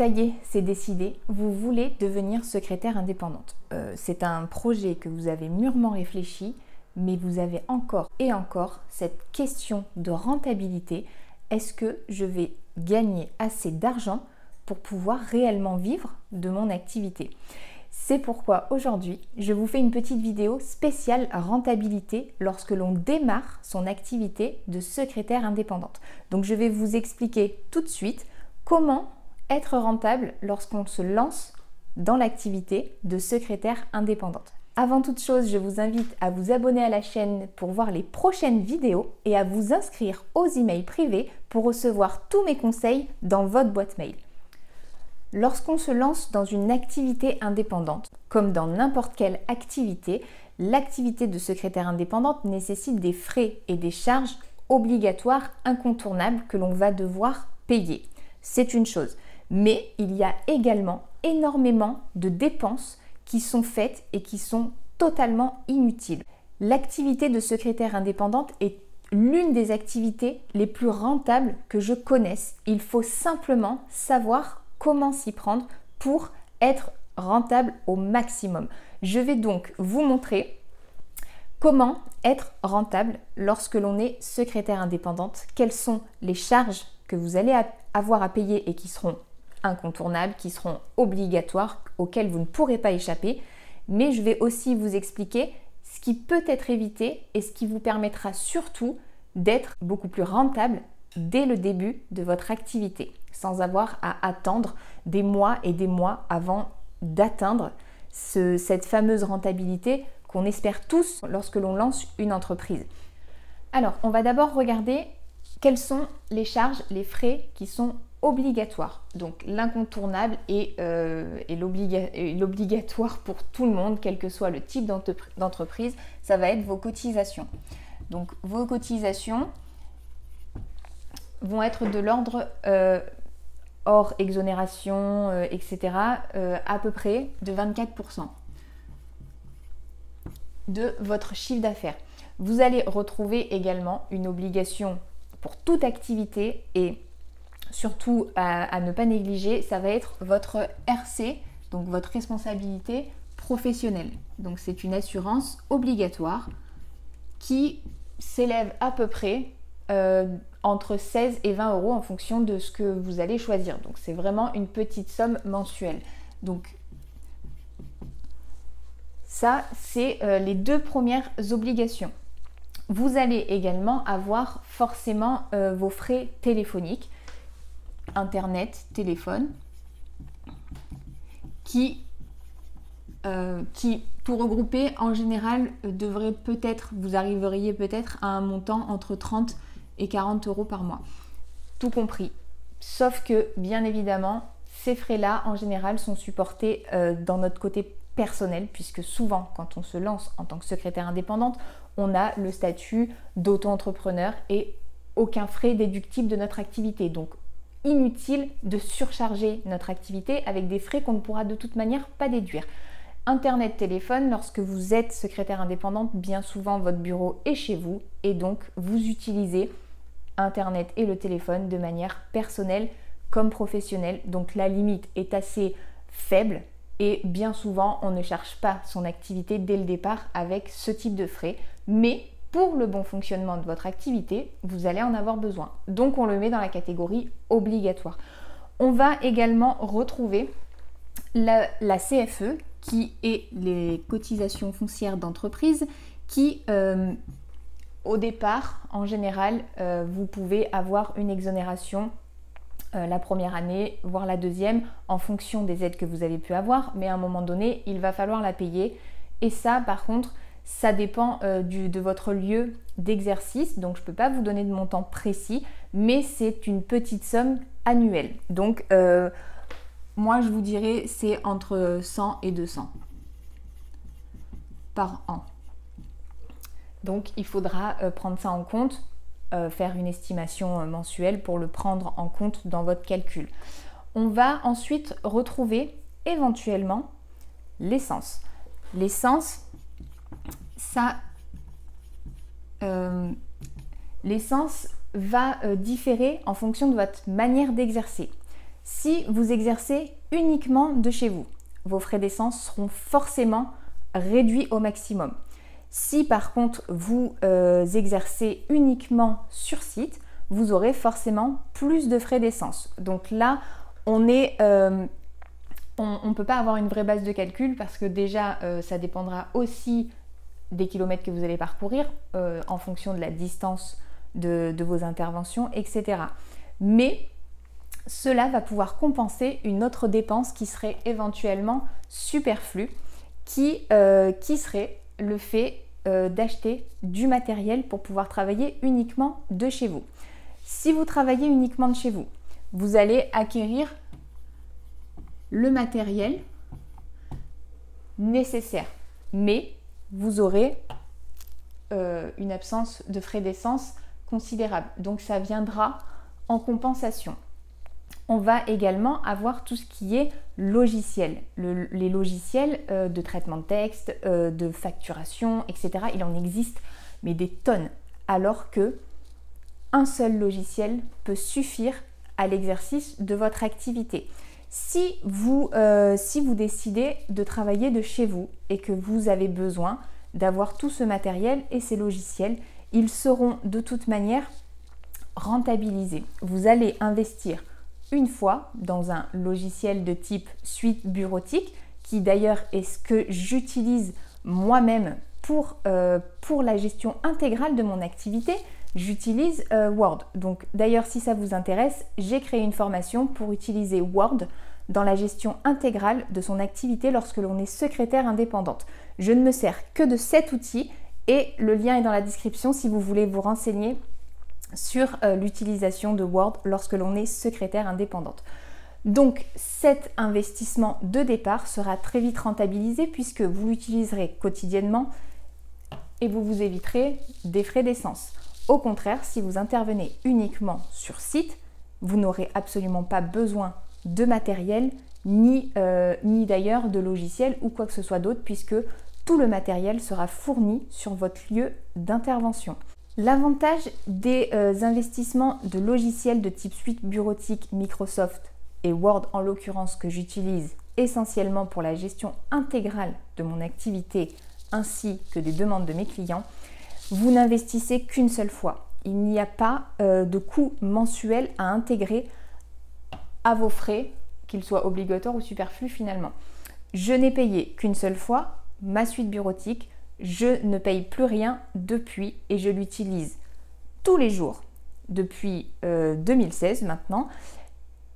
Ça y est, c'est décidé, vous voulez devenir secrétaire indépendante. Euh, c'est un projet que vous avez mûrement réfléchi, mais vous avez encore et encore cette question de rentabilité. Est-ce que je vais gagner assez d'argent pour pouvoir réellement vivre de mon activité? C'est pourquoi aujourd'hui, je vous fais une petite vidéo spéciale rentabilité lorsque l'on démarre son activité de secrétaire indépendante. Donc je vais vous expliquer tout de suite comment être rentable lorsqu'on se lance dans l'activité de secrétaire indépendante. Avant toute chose, je vous invite à vous abonner à la chaîne pour voir les prochaines vidéos et à vous inscrire aux emails privés pour recevoir tous mes conseils dans votre boîte mail. Lorsqu'on se lance dans une activité indépendante, comme dans n'importe quelle activité, l'activité de secrétaire indépendante nécessite des frais et des charges obligatoires incontournables que l'on va devoir payer. C'est une chose. Mais il y a également énormément de dépenses qui sont faites et qui sont totalement inutiles. L'activité de secrétaire indépendante est l'une des activités les plus rentables que je connaisse. Il faut simplement savoir comment s'y prendre pour être rentable au maximum. Je vais donc vous montrer comment être rentable lorsque l'on est secrétaire indépendante, quelles sont les charges que vous allez avoir à payer et qui seront incontournables, qui seront obligatoires, auxquelles vous ne pourrez pas échapper, mais je vais aussi vous expliquer ce qui peut être évité et ce qui vous permettra surtout d'être beaucoup plus rentable dès le début de votre activité, sans avoir à attendre des mois et des mois avant d'atteindre cette fameuse rentabilité qu'on espère tous lorsque l'on lance une entreprise. Alors, on va d'abord regarder quelles sont les charges, les frais qui sont obligatoires. Donc l'incontournable et, euh, l'obligatoire pour tout le monde, quel que soit le type d'entreprise, ça va être vos cotisations. Donc vos cotisations, vont être de l'ordre euh, hors exonération, euh, etc., à peu près de 24% de votre chiffre d'affaires. Vous allez retrouver également une obligation pour toute activité et surtout à, ne pas négliger, ça va être votre RC, donc votre responsabilité professionnelle. Donc c'est une assurance obligatoire qui s'élève à peu près entre 16 et 20 euros en fonction de ce que vous allez choisir. Donc c'est vraiment une petite somme mensuelle. Donc ça, c'est euh, les deux premières obligations. Vous allez également avoir forcément euh, vos frais téléphoniques, Internet, téléphone, qui, euh, qui tout regroupé en général devrait peut-être, vous arriveriez peut-être à un montant entre 30 et 40 euros par mois. Tout compris. Sauf que, bien évidemment, ces frais-là, en général, sont supportés euh, dans notre côté personnel, puisque souvent, quand on se lance en tant que secrétaire indépendante, on a le statut d'auto-entrepreneur et aucun frais déductible de notre activité. Donc, inutile de surcharger notre activité avec des frais qu'on ne pourra de toute manière pas déduire. Internet, téléphone, lorsque vous êtes secrétaire indépendante, bien souvent votre bureau est chez vous et donc vous utilisez Internet et le téléphone de manière personnelle comme professionnelle. Donc la limite est assez faible et bien souvent on ne cherche pas son activité dès le départ avec ce type de frais. Mais pour le bon fonctionnement de votre activité, vous allez en avoir besoin. Donc on le met dans la catégorie obligatoire. On va également retrouver la, CFE qui est les cotisations foncières d'entreprise qui euh, au départ, en général, euh, vous pouvez avoir une exonération euh, la première année, voire la deuxième, en fonction des aides que vous avez pu avoir, mais à un moment donné, il va falloir la payer. Et ça, par contre, ça dépend euh, de votre lieu d'exercice, donc je ne peux pas vous donner de montant précis, mais c'est une petite somme annuelle. Donc, moi, je vous dirais, c'est entre 100 et 200 par an. Donc il faudra euh, prendre ça en compte, euh, faire une estimation euh, mensuelle pour le prendre en compte dans votre calcul. On va ensuite retrouver éventuellement l'essence. L'essence, ça, l'essence va différer en fonction de votre manière d'exercer. Si vous exercez uniquement de chez vous, vos frais d'essence seront forcément réduits au maximum. Si par contre vous euh, exercez uniquement sur site, vous aurez forcément plus de frais d'essence. Donc là, on est... Euh, on ne peut pas avoir une vraie base de calcul parce que déjà, euh, ça dépendra aussi des kilomètres que vous allez parcourir en fonction de la distance de, vos interventions, etc. Mais cela va pouvoir compenser une autre dépense qui serait éventuellement superflue, qui, qui serait le fait euh, d'acheter du matériel pour pouvoir travailler uniquement de chez vous. Si vous travaillez uniquement de chez vous, vous allez acquérir le matériel nécessaire, mais vous aurez euh, une absence de frais d'essence considérable. Donc ça viendra en compensation on va également avoir tout ce qui est logiciel. les logiciels euh, de traitement de texte, euh, de facturation, etc. Il en existe, mais des tonnes. Alors que un seul logiciel peut suffire à l'exercice de votre activité. Si vous, euh, si vous décidez de travailler de chez vous et que vous avez besoin d'avoir tout ce matériel et ces logiciels, ils seront de toute manière rentabilisés. Vous allez investir une fois dans un logiciel de type suite bureautique, qui d'ailleurs est ce que j'utilise moi-même pour, euh, pour la gestion intégrale de mon activité, j'utilise euh, Word. Donc d'ailleurs si ça vous intéresse, j'ai créé une formation pour utiliser Word dans la gestion intégrale de son activité lorsque l'on est secrétaire indépendante. Je ne me sers que de cet outil et le lien est dans la description si vous voulez vous renseigner sur euh, l'utilisation de Word lorsque l'on est secrétaire indépendante. Donc cet investissement de départ sera très vite rentabilisé puisque vous l'utiliserez quotidiennement et vous vous éviterez des frais d'essence. Au contraire, si vous intervenez uniquement sur site, vous n'aurez absolument pas besoin de matériel ni, euh, ni d'ailleurs de logiciel ou quoi que ce soit d'autre puisque tout le matériel sera fourni sur votre lieu d'intervention. L'avantage des euh, investissements de logiciels de type suite bureautique Microsoft et Word en l'occurrence que j'utilise essentiellement pour la gestion intégrale de mon activité ainsi que des demandes de mes clients, vous n'investissez qu'une seule fois. Il n'y a pas euh, de coût mensuel à intégrer à vos frais, qu'ils soient obligatoires ou superflus finalement. Je n'ai payé qu'une seule fois ma suite bureautique je ne paye plus rien depuis et je l'utilise tous les jours depuis 2016 euh, maintenant.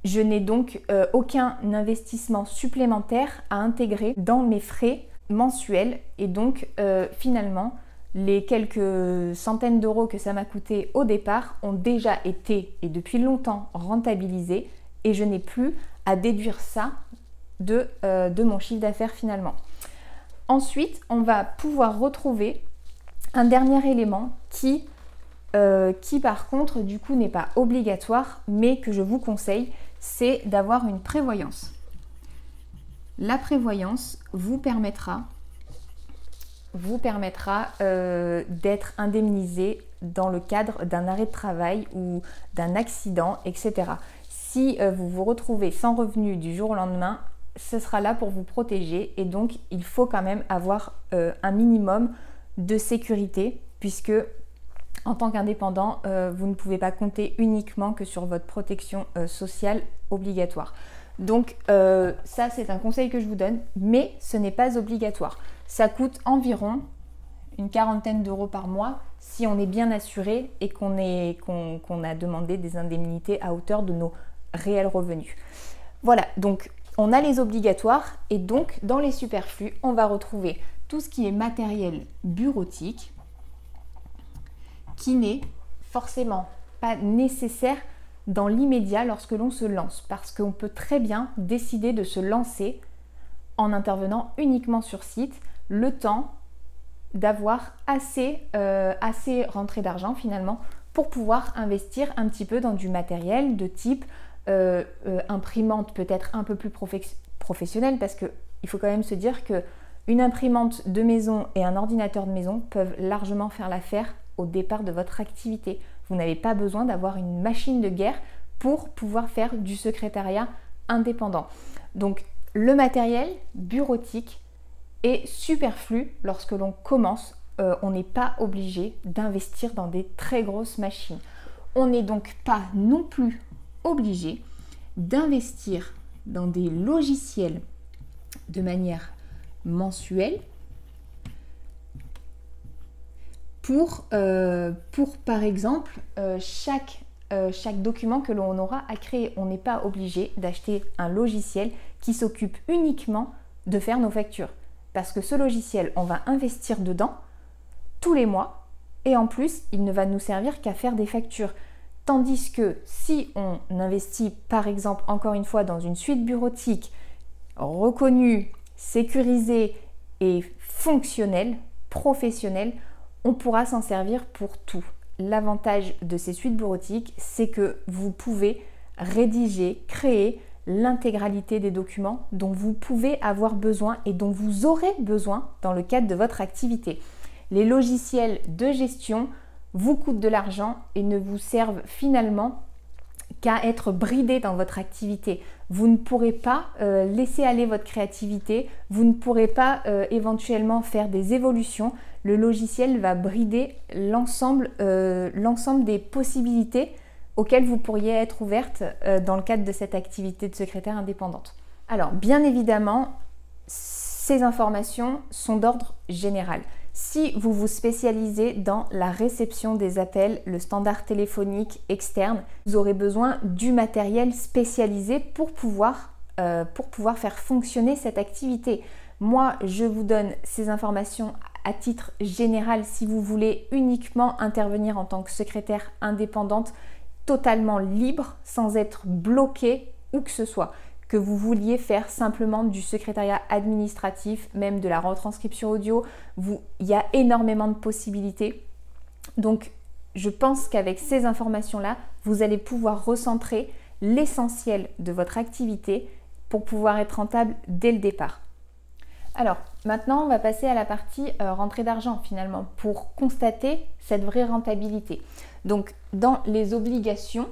Je n'ai donc euh, aucun investissement supplémentaire à intégrer dans mes frais mensuels et donc finalement les quelques centaines d'euros que ça m'a coûté au départ ont déjà été et depuis longtemps rentabilisés et je n'ai plus à déduire ça de, de mon chiffre d'affaires finalement. Ensuite, on va pouvoir retrouver un dernier élément euh, qui par contre du coup n'est pas obligatoire mais que je vous conseille, c'est d'avoir une prévoyance. La prévoyance vous permettra, vous permettra euh, d'être indemnisé dans le cadre d'un arrêt de travail ou d'un accident, etc. Si euh, vous vous retrouvez sans revenu du jour au lendemain, ce sera là pour vous protéger et donc il faut quand même avoir euh, un minimum de sécurité puisque en tant qu'indépendant, vous ne pouvez pas compter uniquement que sur votre protection sociale obligatoire. Donc ça c'est un conseil que je vous donne, mais ce n'est pas obligatoire. Ça coûte environ une quarantaine d'euros par mois si on est bien assuré et qu'on a demandé des indemnités à hauteur de nos réels revenus. Voilà, donc on a les obligatoires et donc dans les superflus, on va retrouver tout ce qui est matériel bureautique qui n'est forcément pas nécessaire dans l'immédiat lorsque l'on se lance parce qu'on peut très bien décider de se lancer en intervenant uniquement sur site le temps d'avoir assez, euh, assez rentré d'argent finalement pour pouvoir investir un petit peu dans du matériel de type euh, euh, imprimante peut-être un peu plus professionnelle parce qu'il faut quand même se dire que une imprimante de maison et un ordinateur de maison peuvent largement faire l'affaire au départ de votre activité. Vous n'avez pas besoin d'avoir une machine de guerre pour pouvoir faire du secrétariat indépendant. Donc le matériel bureautique est superflu lorsque l'on commence. Euh, on n'est pas obligé d'investir dans des très grosses machines. On n'est donc pas non plus obligé d'investir dans des logiciels de manière mensuelle pour, euh, pour par exemple, euh, chaque, chaque document que l'on aura à créer. On n'est pas obligé d'acheter un logiciel qui s'occupe uniquement de faire nos factures. Parce que ce logiciel, on va investir dedans tous les mois et en plus, il ne va nous servir qu'à faire des factures. Tandis que si on investit par exemple encore une fois dans une suite bureautique reconnue, sécurisée et fonctionnelle, professionnelle, on pourra s'en servir pour tout. L'avantage de ces suites bureautiques, c'est que vous pouvez rédiger, créer l'intégralité des documents dont vous pouvez avoir besoin et dont vous aurez besoin dans le cadre de votre activité. Les logiciels de gestion vous coûtent de l'argent et ne vous servent finalement qu'à être bridé dans votre activité. Vous ne pourrez pas euh, laisser aller votre créativité, vous ne pourrez pas euh, éventuellement faire des évolutions. Le logiciel va brider l'ensemble euh, des possibilités auxquelles vous pourriez être ouverte dans le cadre de cette activité de secrétaire indépendante. Alors, bien évidemment, ces informations sont d'ordre général. Si vous vous spécialisez dans la réception des appels, le standard téléphonique externe, vous aurez besoin du matériel spécialisé pour pouvoir, euh, pour pouvoir faire fonctionner cette activité. Moi, je vous donne ces informations à titre général si vous voulez uniquement intervenir en tant que secrétaire indépendante, totalement libre, sans être bloqué où que ce soit que vous vouliez faire simplement du secrétariat administratif, même de la retranscription audio, vous, il y a énormément de possibilités. Donc, je pense qu'avec ces informations-là, vous allez pouvoir recentrer l'essentiel de votre activité pour pouvoir être rentable dès le départ. Alors, maintenant, on va passer à la partie euh, rentrée d'argent finalement pour constater cette vraie rentabilité. Donc, dans les obligations,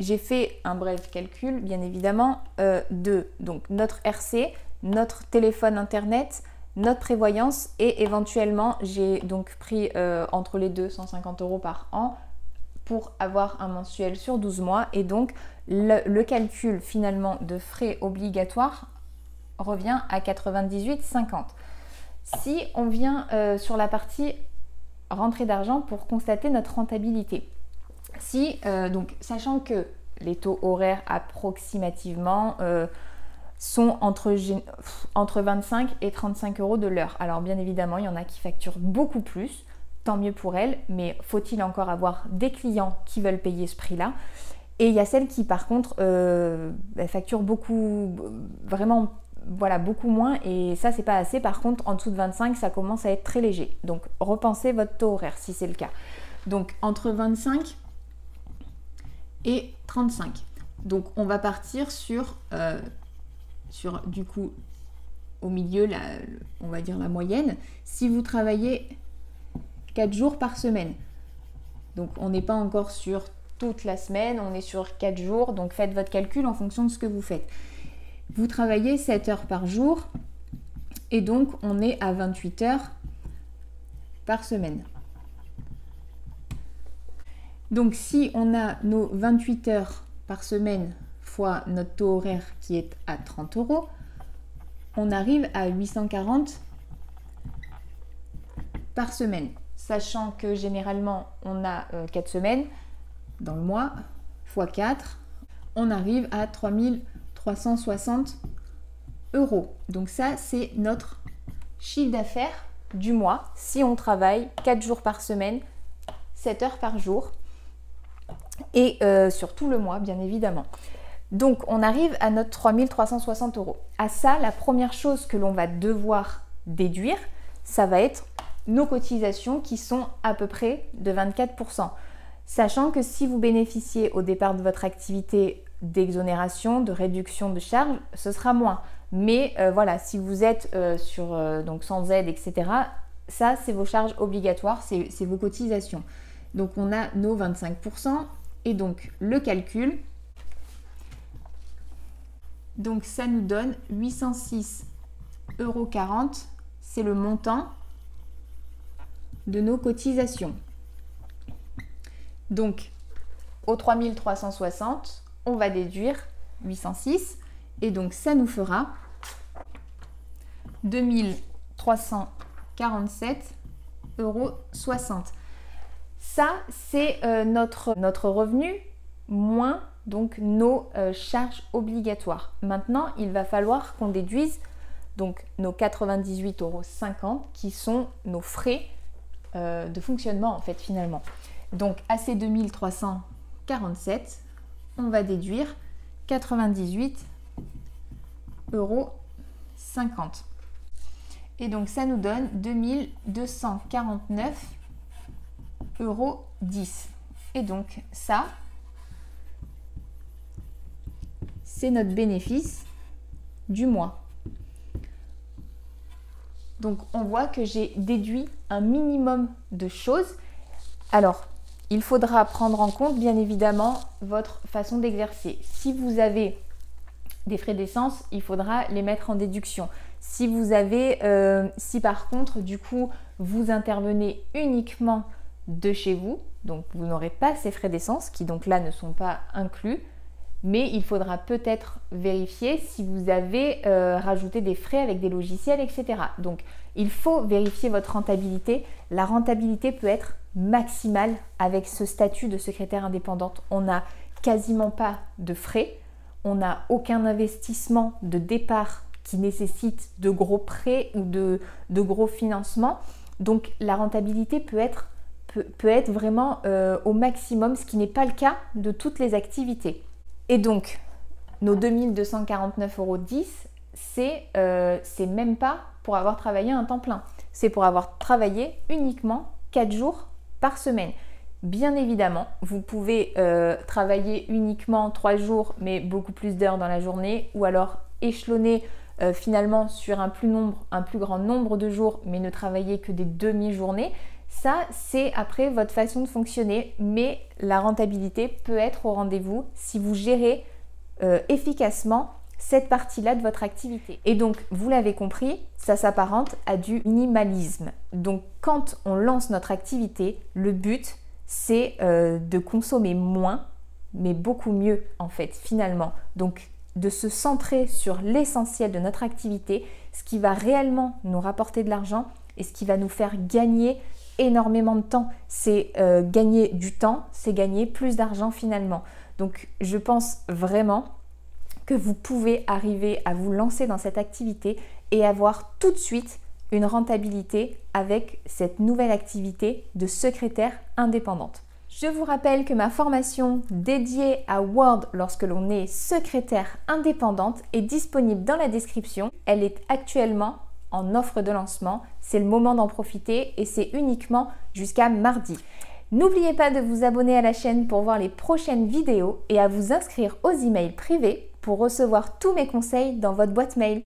j'ai fait un bref calcul, bien évidemment, euh, de notre RC, notre téléphone internet, notre prévoyance et éventuellement j'ai donc pris euh, entre les deux 150 euros par an pour avoir un mensuel sur 12 mois et donc le, calcul finalement de frais obligatoires revient à 98,50. Si on vient euh, sur la partie rentrée d'argent pour constater notre rentabilité, si, euh, donc, sachant que les taux horaires approximativement euh, sont entre, entre 25 et 35 euros de l'heure. Alors bien évidemment, il y en a qui facturent beaucoup plus, tant mieux pour elles, mais faut-il encore avoir des clients qui veulent payer ce prix-là? Et il y a celles qui par contre euh, facturent beaucoup, vraiment voilà, beaucoup moins et ça c'est pas assez. Par contre, en dessous de 25, ça commence à être très léger. Donc repensez votre taux horaire si c'est le cas. Donc entre 25 et 35. Donc on va partir sur, euh, sur du coup au milieu, la, on va dire la moyenne. Si vous travaillez 4 jours par semaine, donc on n'est pas encore sur toute la semaine, on est sur 4 jours, donc faites votre calcul en fonction de ce que vous faites. Vous travaillez 7 heures par jour et donc on est à 28 heures par semaine. Donc si on a nos 28 heures par semaine fois notre taux horaire qui est à 30 euros, on arrive à 840 par semaine. Sachant que généralement on a 4 euh, semaines dans le mois, fois 4, on arrive à 3360 euros. Donc ça c'est notre chiffre d'affaires du mois si on travaille 4 jours par semaine, 7 heures par jour et euh, sur tout le mois, bien évidemment. Donc, on arrive à notre 3360 euros. À ça, la première chose que l'on va devoir déduire, ça va être nos cotisations qui sont à peu près de 24%. Sachant que si vous bénéficiez au départ de votre activité d'exonération, de réduction de charges, ce sera moins. Mais euh, voilà, si vous êtes euh, sur donc sans aide, etc., ça c'est vos charges obligatoires, c'est vos cotisations. Donc on a nos 25% et donc le calcul, Donc ça nous donne 806,40 euros. C'est le montant de nos cotisations. Donc au 3360, on va déduire 806 et donc ça nous fera 2347,60 euros. Ça, c'est euh, notre, notre revenu moins donc nos euh, charges obligatoires. Maintenant, il va falloir qu'on déduise donc nos 98,50 euros qui sont nos frais euh, de fonctionnement en fait finalement. Donc à ces 2347, on va déduire 98 euros Et donc ça nous donne 2249 euros 10. Et donc ça, c'est notre bénéfice du mois. Donc on voit que j'ai déduit un minimum de choses. Alors, il faudra prendre en compte bien évidemment votre façon d'exercer. Si vous avez des frais d'essence, il faudra les mettre en déduction. Si vous avez, euh, si par contre du coup vous intervenez uniquement de chez vous, donc vous n'aurez pas ces frais d'essence qui donc là ne sont pas inclus, mais il faudra peut-être vérifier si vous avez euh, rajouté des frais avec des logiciels, etc. Donc il faut vérifier votre rentabilité. La rentabilité peut être maximale avec ce statut de secrétaire indépendante. On n'a quasiment pas de frais, on n'a aucun investissement de départ qui nécessite de gros prêts ou de, gros financements. Donc la rentabilité peut être, peut, être vraiment euh, au maximum, ce qui n'est pas le cas de toutes les activités. Et donc, nos 2249,10 euros, euh, c'est même pas pour avoir travaillé un temps plein. C'est pour avoir travaillé uniquement 4 jours par semaine. Bien évidemment, vous pouvez euh, travailler uniquement 3 jours, mais beaucoup plus d'heures dans la journée, ou alors échelonner euh, finalement sur un plus, nombre, un plus grand nombre de jours, mais ne travailler que des demi-journées. Ça, c'est après votre façon de fonctionner, mais la rentabilité peut être au rendez-vous si vous gérez euh, efficacement cette partie-là de votre activité. Et donc, vous l'avez compris, ça s'apparente à du minimalisme. Donc, quand on lance notre activité, le but, c'est euh, de consommer moins, mais beaucoup mieux, en fait, finalement. Donc, de se centrer sur l'essentiel de notre activité, ce qui va réellement nous rapporter de l'argent et ce qui va nous faire gagner énormément de temps. C'est euh, gagner du temps, c'est gagner plus d'argent finalement. Donc je pense vraiment que vous pouvez arriver à vous lancer dans cette activité et avoir tout de suite une rentabilité avec cette nouvelle activité de secrétaire indépendante. Je vous rappelle que ma formation dédiée à Word lorsque l'on est secrétaire indépendante est disponible dans la description. Elle est actuellement en offre de lancement. C'est le moment d'en profiter et c'est uniquement jusqu'à mardi. N'oubliez pas de vous abonner à la chaîne pour voir les prochaines vidéos et à vous inscrire aux emails privés pour recevoir tous mes conseils dans votre boîte mail.